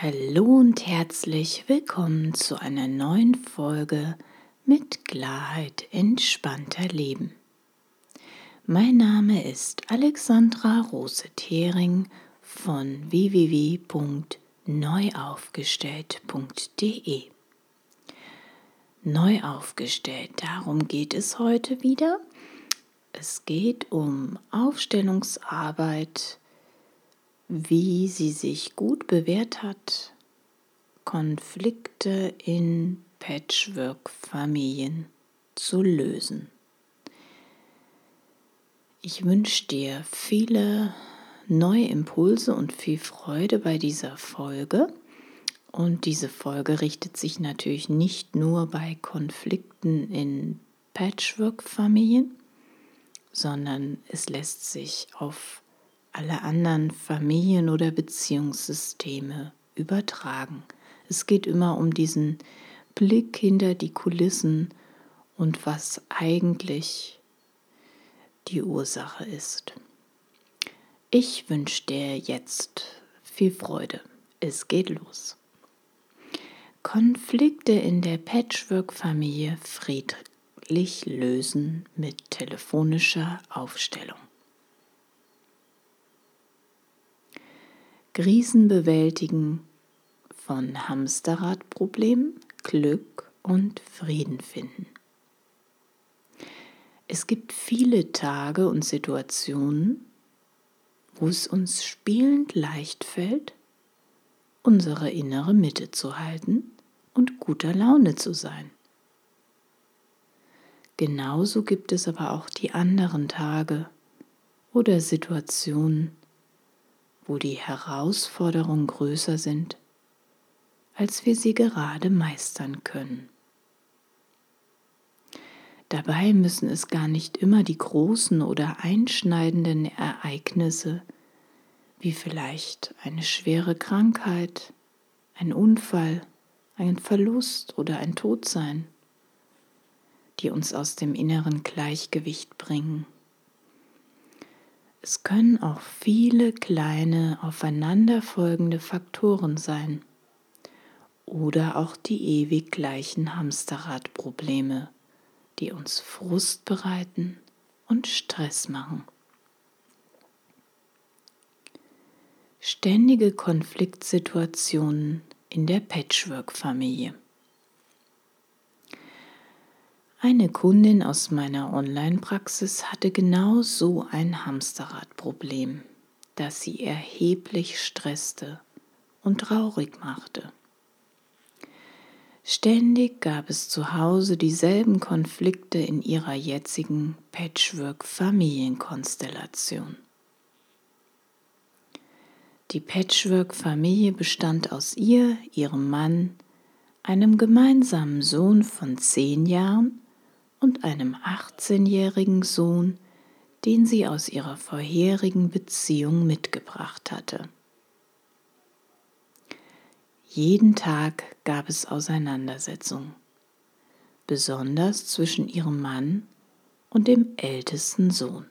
Hallo und herzlich willkommen zu einer neuen Folge mit Klarheit entspannter Leben. Mein Name ist Alexandra Rose-Thering von www.neuaufgestellt.de. Neu aufgestellt, darum geht es heute wieder. Es geht um Aufstellungsarbeit wie sie sich gut bewährt hat, Konflikte in Patchwork-Familien zu lösen. Ich wünsche dir viele neue Impulse und viel Freude bei dieser Folge. Und diese Folge richtet sich natürlich nicht nur bei Konflikten in Patchwork-Familien, sondern es lässt sich auf alle anderen Familien- oder Beziehungssysteme übertragen. Es geht immer um diesen Blick hinter die Kulissen und was eigentlich die Ursache ist. Ich wünsche dir jetzt viel Freude. Es geht los. Konflikte in der Patchwork-Familie friedlich lösen mit telefonischer Aufstellung. Krisen bewältigen von Hamsterradproblemen, Glück und Frieden finden. Es gibt viele Tage und Situationen, wo es uns spielend leicht fällt, unsere innere Mitte zu halten und guter Laune zu sein. Genauso gibt es aber auch die anderen Tage oder Situationen, wo die Herausforderungen größer sind, als wir sie gerade meistern können. Dabei müssen es gar nicht immer die großen oder einschneidenden Ereignisse wie vielleicht eine schwere Krankheit, ein Unfall, ein Verlust oder ein Tod sein, die uns aus dem inneren Gleichgewicht bringen. Es können auch viele kleine aufeinanderfolgende Faktoren sein oder auch die ewig gleichen Hamsterradprobleme, die uns Frust bereiten und Stress machen. Ständige Konfliktsituationen in der Patchwork-Familie. Eine Kundin aus meiner Online-Praxis hatte genau so ein Hamsterradproblem, das sie erheblich stresste und traurig machte. Ständig gab es zu Hause dieselben Konflikte in ihrer jetzigen Patchwork-Familienkonstellation. Die Patchwork-Familie bestand aus ihr, ihrem Mann, einem gemeinsamen Sohn von zehn Jahren und einem 18-jährigen Sohn, den sie aus ihrer vorherigen Beziehung mitgebracht hatte. Jeden Tag gab es Auseinandersetzungen, besonders zwischen ihrem Mann und dem ältesten Sohn.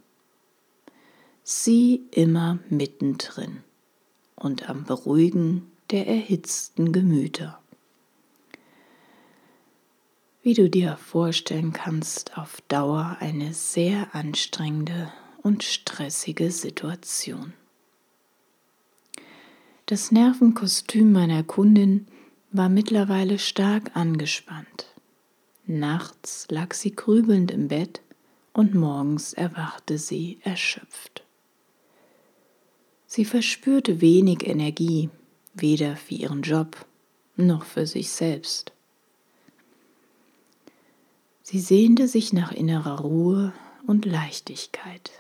Sie immer mittendrin und am Beruhigen der erhitzten Gemüter wie du dir vorstellen kannst, auf Dauer eine sehr anstrengende und stressige Situation. Das Nervenkostüm meiner Kundin war mittlerweile stark angespannt. Nachts lag sie grübelnd im Bett und morgens erwachte sie erschöpft. Sie verspürte wenig Energie, weder für ihren Job noch für sich selbst. Sie sehnte sich nach innerer Ruhe und Leichtigkeit,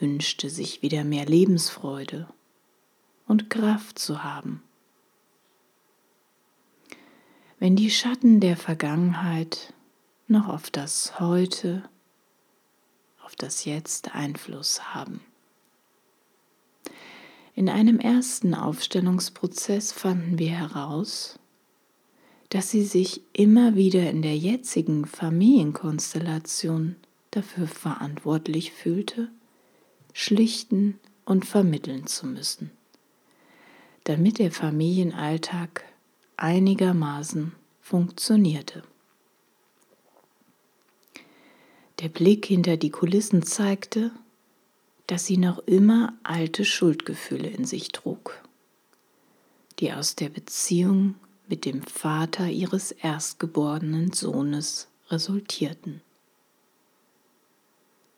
wünschte sich wieder mehr Lebensfreude und Kraft zu haben. Wenn die Schatten der Vergangenheit noch auf das Heute, auf das Jetzt Einfluss haben. In einem ersten Aufstellungsprozess fanden wir heraus, dass sie sich immer wieder in der jetzigen Familienkonstellation dafür verantwortlich fühlte, schlichten und vermitteln zu müssen. damit der Familienalltag einigermaßen funktionierte. Der Blick hinter die Kulissen zeigte, dass sie noch immer alte Schuldgefühle in sich trug, die aus der Beziehung mit dem Vater ihres erstgeborenen Sohnes resultierten.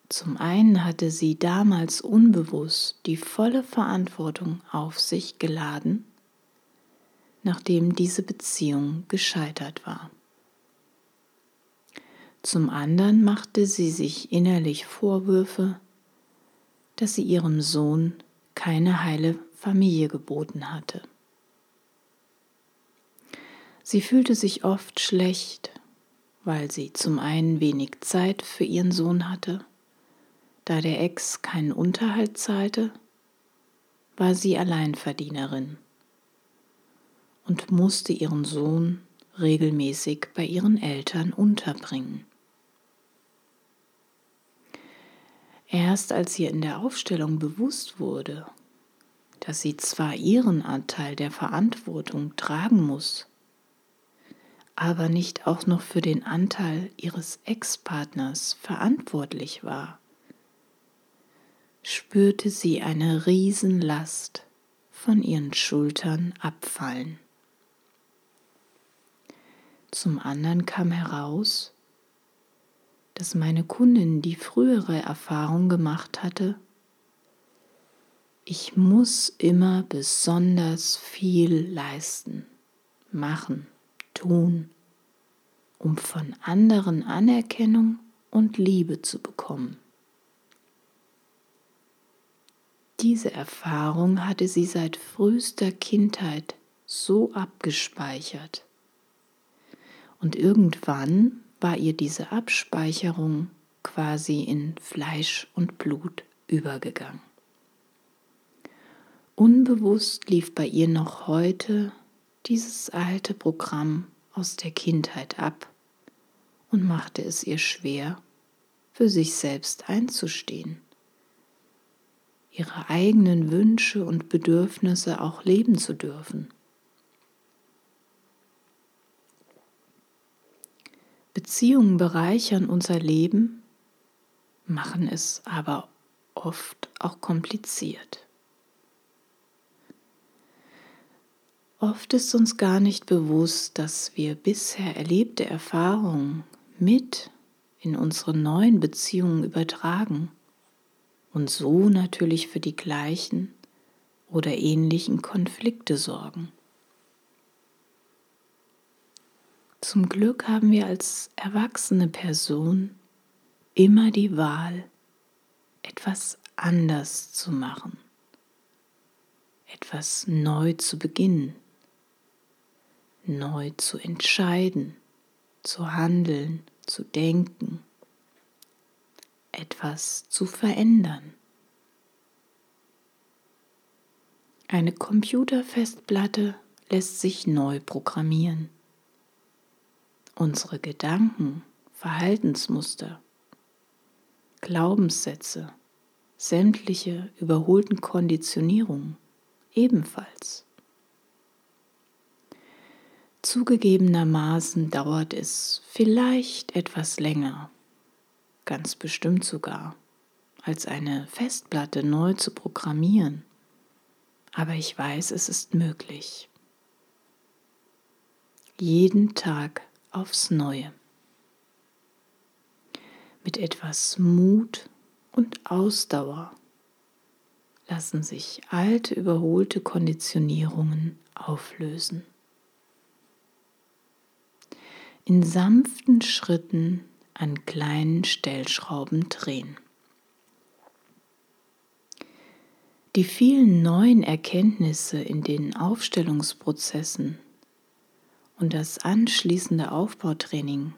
Zum einen hatte sie damals unbewusst die volle Verantwortung auf sich geladen, nachdem diese Beziehung gescheitert war. Zum anderen machte sie sich innerlich Vorwürfe, dass sie ihrem Sohn keine heile Familie geboten hatte. Sie fühlte sich oft schlecht, weil sie zum einen wenig Zeit für ihren Sohn hatte da der Ex keinen Unterhalt zahlte, war sie Alleinverdienerin und musste ihren Sohn regelmäßig bei ihren Eltern unterbringen. Erst als ihr in der Aufstellung bewusst wurde, dass sie zwar ihren Anteil der Verantwortung tragen muss, aber nicht auch noch für den Anteil ihres Ex-Partners verantwortlich war, spürte sie eine Riesenlast von ihren Schultern abfallen. Zum anderen kam heraus, dass meine Kundin die frühere Erfahrung gemacht hatte, ich muss immer besonders viel leisten, machen, tun, um von anderen Anerkennung und Liebe zu bekommen. Diese Erfahrung hatte sie seit frühester Kindheit so abgespeichert. Und irgendwann war ihr diese Abspeicherung quasi in Fleisch und Blut übergegangen. Unbewusst lief bei ihr noch heute dieses alte Programm aus der Kindheit ab und machte es ihr schwer, für sich selbst einzustehen ihre eigenen Wünsche und Bedürfnisse auch leben zu dürfen. Beziehungen bereichern unser Leben, machen es aber oft auch kompliziert. Oft ist uns gar nicht bewusst, dass wir bisher erlebte Erfahrungen mit in unsere neuen Beziehungen übertragen und so natürlich für die gleichen oder ähnlichen Konflikte sorgen. Zum Glück haben wir als erwachsene Person immer die Wahl, etwas anders zu machen, etwas neu zu beginnen, neu zu entscheiden, zu handeln, zu denken etwas zu verändern. Eine Computerfestplatte lässt sich neu programmieren. Unsere Gedanken, Verhaltensmuster, Glaubenssätze, sämtliche überholten Konditionierungen ebenfalls. Zugegebenermaßen dauert es vielleicht etwas länger, ganz bestimmt sogar, als eine Festplatte neu zu programmieren. Aber ich weiß, es ist möglich. Jeden Tag aufs Neue. Mit etwas Mut und Ausdauer lassen sich alte, überholte Konditionierungen auflösen. In sanften Schritten an kleinen Stellschrauben drehen. Die vielen neuen Erkenntnisse in den Aufstellungsprozessen und das anschließende Aufbautraining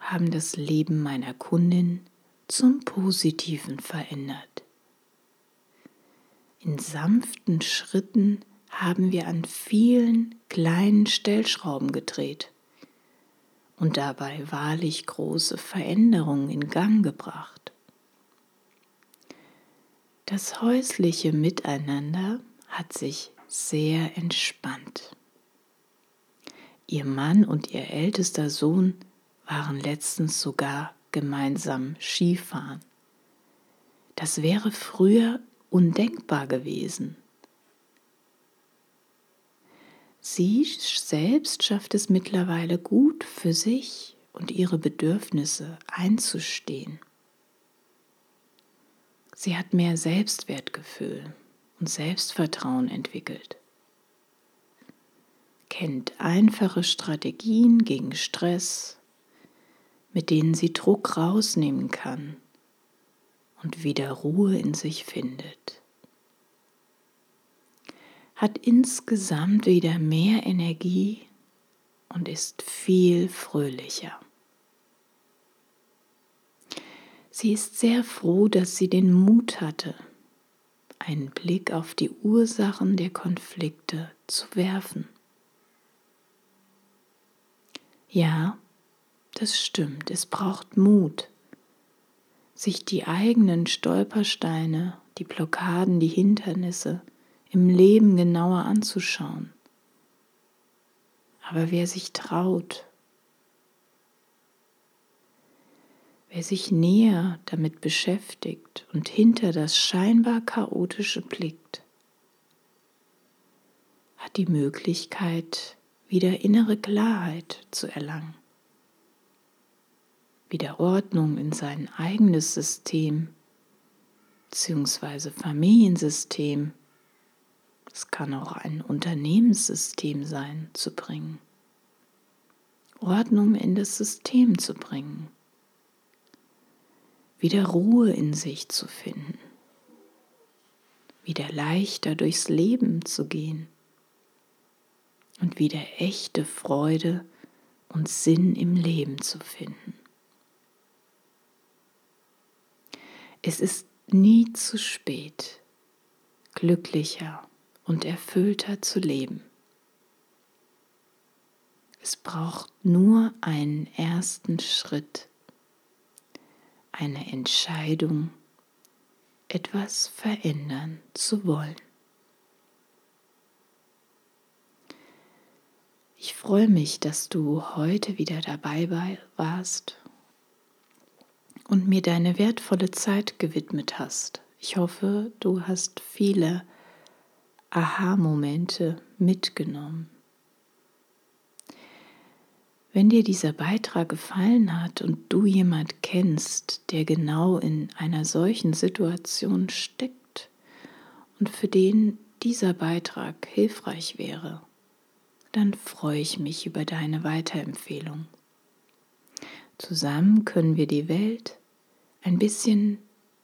haben das Leben meiner Kundin zum Positiven verändert. In sanften Schritten haben wir an vielen kleinen Stellschrauben gedreht und dabei wahrlich große Veränderungen in Gang gebracht. Das häusliche Miteinander hat sich sehr entspannt. Ihr Mann und ihr ältester Sohn waren letztens sogar gemeinsam Skifahren. Das wäre früher undenkbar gewesen. Sie selbst schafft es mittlerweile gut für sich und ihre Bedürfnisse einzustehen. Sie hat mehr Selbstwertgefühl und Selbstvertrauen entwickelt, kennt einfache Strategien gegen Stress, mit denen sie Druck rausnehmen kann und wieder Ruhe in sich findet hat insgesamt wieder mehr Energie und ist viel fröhlicher. Sie ist sehr froh, dass sie den Mut hatte, einen Blick auf die Ursachen der Konflikte zu werfen. Ja, das stimmt, es braucht Mut, sich die eigenen Stolpersteine, die Blockaden, die Hindernisse im Leben genauer anzuschauen. Aber wer sich traut, wer sich näher damit beschäftigt und hinter das scheinbar chaotische blickt, hat die Möglichkeit, wieder innere Klarheit zu erlangen, wieder Ordnung in sein eigenes System bzw. Familiensystem es kann auch ein Unternehmenssystem sein, zu bringen. Ordnung in das System zu bringen. Wieder Ruhe in sich zu finden. Wieder leichter durchs Leben zu gehen. Und wieder echte Freude und Sinn im Leben zu finden. Es ist nie zu spät, glücklicher und erfüllter zu leben. Es braucht nur einen ersten Schritt, eine Entscheidung, etwas verändern zu wollen. Ich freue mich, dass du heute wieder dabei warst und mir deine wertvolle Zeit gewidmet hast. Ich hoffe, du hast viele Aha-Momente mitgenommen. Wenn dir dieser Beitrag gefallen hat und du jemand kennst, der genau in einer solchen Situation steckt und für den dieser Beitrag hilfreich wäre, dann freue ich mich über deine Weiterempfehlung. Zusammen können wir die Welt ein bisschen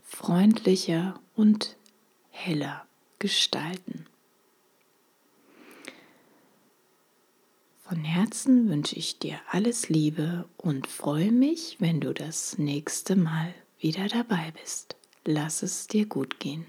freundlicher und heller gestalten. Von Herzen wünsche ich dir alles Liebe und freue mich, wenn du das nächste Mal wieder dabei bist. Lass es dir gut gehen.